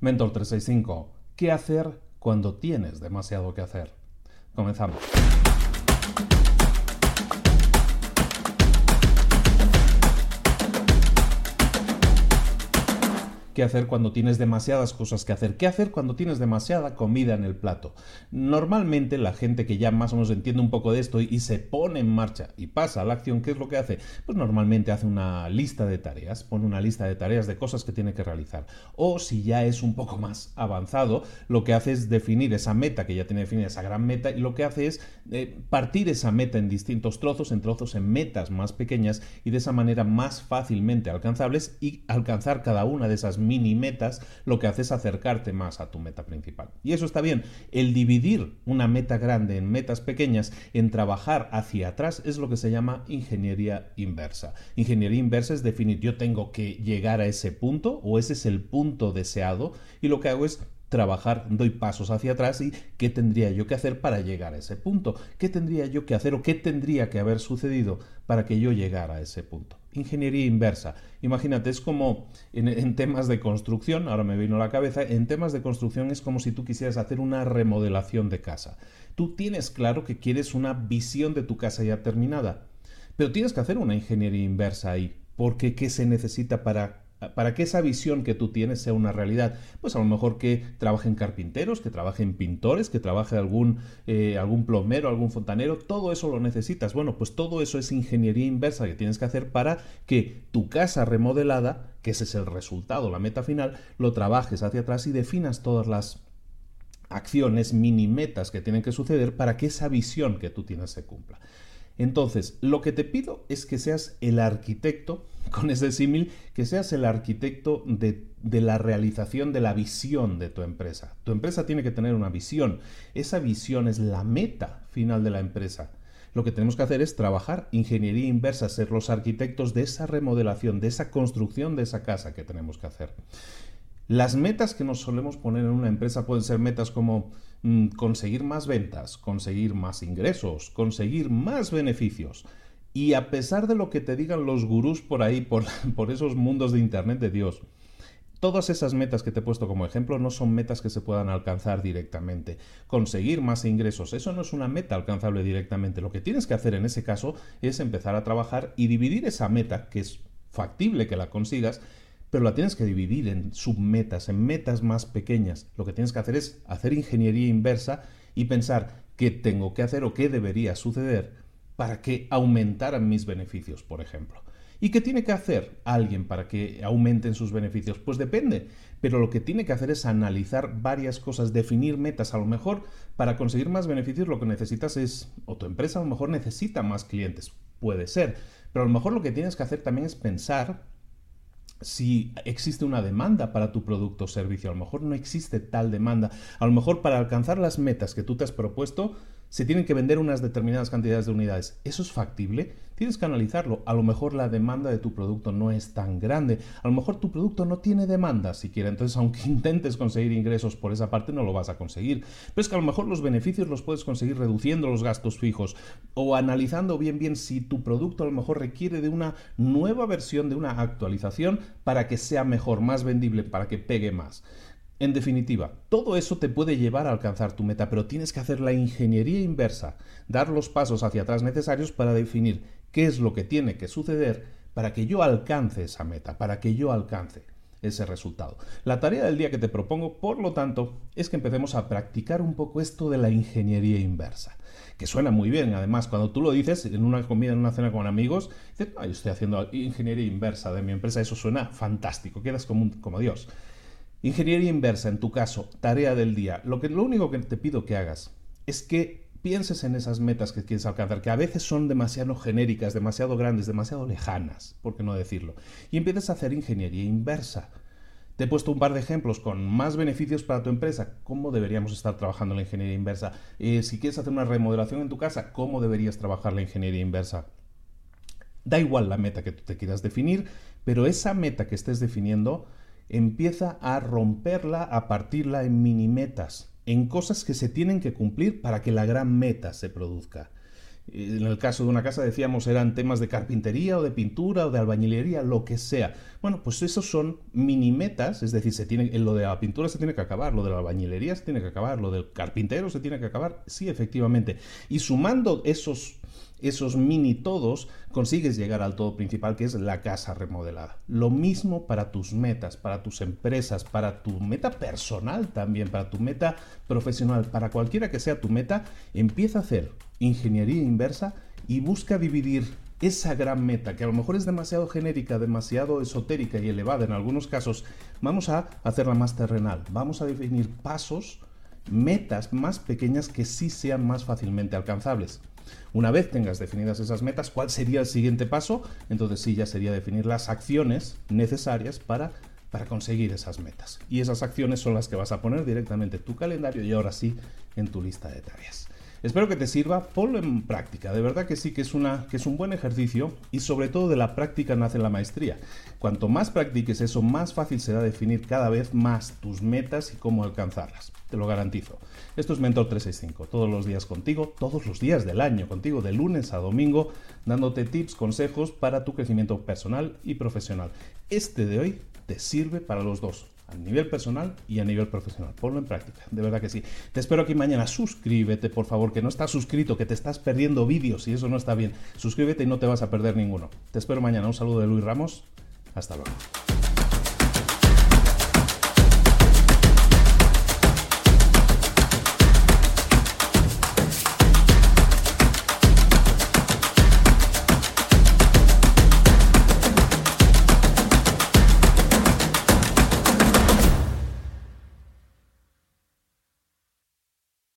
Mentor 365. ¿Qué hacer cuando tienes demasiado que hacer? Comenzamos. ¿Qué hacer cuando tienes demasiadas cosas que hacer? ¿Qué hacer cuando tienes demasiada comida en el plato? Normalmente la gente que ya más o menos entiende un poco de esto y, se pone en marcha y pasa a la acción, ¿qué es lo que hace? Pues normalmente hace una lista de tareas, pone una lista de tareas de cosas que tiene que realizar. O si ya es un poco más avanzado, lo que hace es definir esa meta que ya tiene definida, esa gran meta, y lo que hace es eh, partir esa meta en distintos trozos, en trozos en metas más pequeñas y de esa manera más fácilmente alcanzables y alcanzar cada una de esas mini metas, lo que hace es acercarte más a tu meta principal. Y eso está bien. El dividir una meta grande en metas pequeñas, en trabajar hacia atrás, es lo que se llama ingeniería inversa. Ingeniería inversa es definir yo tengo que llegar a ese punto o ese es el punto deseado y lo que hago es trabajar, doy pasos hacia atrás y qué tendría yo que hacer para llegar a ese punto, qué tendría yo que hacer o qué tendría que haber sucedido para que yo llegara a ese punto. Ingeniería inversa. Imagínate, es como en, temas de construcción, ahora me vino a la cabeza, en temas de construcción es como si tú quisieras hacer una remodelación de casa. Tú tienes claro que quieres una visión de tu casa ya terminada, pero tienes que hacer una ingeniería inversa ahí, porque ¿qué se necesita para para que esa visión que tú tienes sea una realidad. Pues a lo mejor que trabajen carpinteros, que trabajen pintores, que trabaje algún, eh, algún plomero, algún fontanero, todo eso lo necesitas. Bueno, pues todo eso es ingeniería inversa que tienes que hacer para que tu casa remodelada, que ese es el resultado, la meta final, lo trabajes hacia atrás y definas todas las acciones, mini metas que tienen que suceder para que esa visión que tú tienes se cumpla. Entonces, lo que te pido es que seas el arquitecto, con ese símil, que seas el arquitecto de, de, la realización de la visión de tu empresa. Tu empresa tiene que tener una visión. Esa visión es la meta final de la empresa. Lo que tenemos que hacer es trabajar ingeniería inversa, ser los arquitectos de esa remodelación, de esa construcción de esa casa que tenemos que hacer. Las metas que nos solemos poner en una empresa pueden ser metas como mm, conseguir más ventas, conseguir más ingresos, conseguir más beneficios. Y a pesar de lo que te digan los gurús por ahí, por, esos mundos de Internet de Dios, Todas esas metas que te he puesto como ejemplo no son metas que se puedan alcanzar directamente. Conseguir más ingresos, eso no es una meta alcanzable directamente. Lo que tienes que hacer en ese caso es empezar a trabajar y dividir esa meta, que es factible que la consigas, pero la tienes que dividir en submetas, en metas más pequeñas. Lo que tienes que hacer es hacer ingeniería inversa y pensar qué tengo que hacer o qué debería suceder para que aumentaran mis beneficios, por ejemplo. ¿Y qué tiene que hacer alguien para que aumenten sus beneficios? Pues depende, pero lo que tiene que hacer es analizar varias cosas, definir metas. A lo mejor para conseguir más beneficios lo que necesitas es, o tu empresa a lo mejor necesita más clientes, puede ser, pero a lo mejor lo que tienes que hacer también es pensar si existe una demanda para tu producto o servicio. A lo mejor no existe tal demanda. A lo mejor para alcanzar las metas que tú te has propuesto, se tienen que vender unas determinadas cantidades de unidades. ¿Eso es factible? Tienes que analizarlo. A lo mejor la demanda de tu producto no es tan grande. A lo mejor tu producto no tiene demanda siquiera. Entonces, aunque intentes conseguir ingresos por esa parte, no lo vas a conseguir. Pero es que a lo mejor los beneficios los puedes conseguir reduciendo los gastos fijos o analizando bien bien si tu producto a lo mejor requiere de una nueva versión, de una actualización para que sea mejor, más vendible, para que pegue más. En definitiva, todo eso te puede llevar a alcanzar tu meta, pero tienes que hacer la ingeniería inversa, dar los pasos hacia atrás necesarios para definir qué es lo que tiene que suceder para que yo alcance esa meta, para que yo alcance ese resultado. La tarea del día que te propongo, por lo tanto, es que empecemos a practicar un poco esto de la ingeniería inversa, que suena muy bien. Además, cuando tú lo dices en una comida, en una cena con amigos, dices, yo estoy haciendo ingeniería inversa de mi empresa, eso suena fantástico, quedas como, como Dios. Ingeniería inversa, en tu caso, tarea del día. Lo, que, lo único que te pido que hagas es que pienses en esas metas que quieres alcanzar, que a veces son demasiado genéricas, demasiado grandes, demasiado lejanas, por qué no decirlo, y empieces a hacer ingeniería inversa. Te he puesto un par de ejemplos con más beneficios para tu empresa. ¿Cómo deberíamos estar trabajando la ingeniería inversa? Eh, si quieres hacer una remodelación en tu casa, ¿cómo deberías trabajar la ingeniería inversa? Da igual la meta que tú te quieras definir, pero esa meta que estés definiendo empieza a romperla, a partirla en mini metas, en cosas que se tienen que cumplir para que la gran meta se produzca. En el caso de una casa decíamos eran temas de carpintería o de pintura o de albañilería, lo que sea. Bueno, pues esos son mini metas, es decir, se tiene, lo de la pintura se tiene que acabar, lo de la albañilería se tiene que acabar, lo del carpintero se tiene que acabar, sí, efectivamente. Y sumando esos esos mini todos, consigues llegar al todo principal que es la casa remodelada. Lo mismo para tus metas, para tus empresas, para tu meta personal también, para tu meta profesional, para cualquiera que sea tu meta, empieza a hacer ingeniería inversa y busca dividir esa gran meta, que a lo mejor es demasiado genérica, demasiado esotérica y elevada en algunos casos, vamos a hacerla más terrenal, vamos a definir pasos, metas más pequeñas que sí sean más fácilmente alcanzables. Una vez tengas definidas esas metas, ¿cuál sería el siguiente paso? Entonces sí, ya sería definir las acciones necesarias para, para conseguir esas metas. Y esas acciones son las que vas a poner directamente en tu calendario y ahora sí en tu lista de tareas. Espero que te sirva, ponlo en práctica, de verdad que sí que es, una, que es un buen ejercicio y sobre todo de la práctica nace la maestría. Cuanto más practiques eso, más fácil será definir cada vez más tus metas y cómo alcanzarlas, te lo garantizo. Esto es Mentor 365, todos los días contigo, todos los días del año contigo, de lunes a domingo, dándote tips, consejos para tu crecimiento personal y profesional. Este de hoy te sirve para los dos a nivel personal y a nivel profesional. Ponlo en práctica, de verdad que sí. Te espero aquí mañana. Suscríbete, por favor, que no estás suscrito, que te estás perdiendo vídeos y eso no está bien. Suscríbete y no te vas a perder ninguno. Te espero mañana. Un saludo de Luis Ramos. Hasta luego.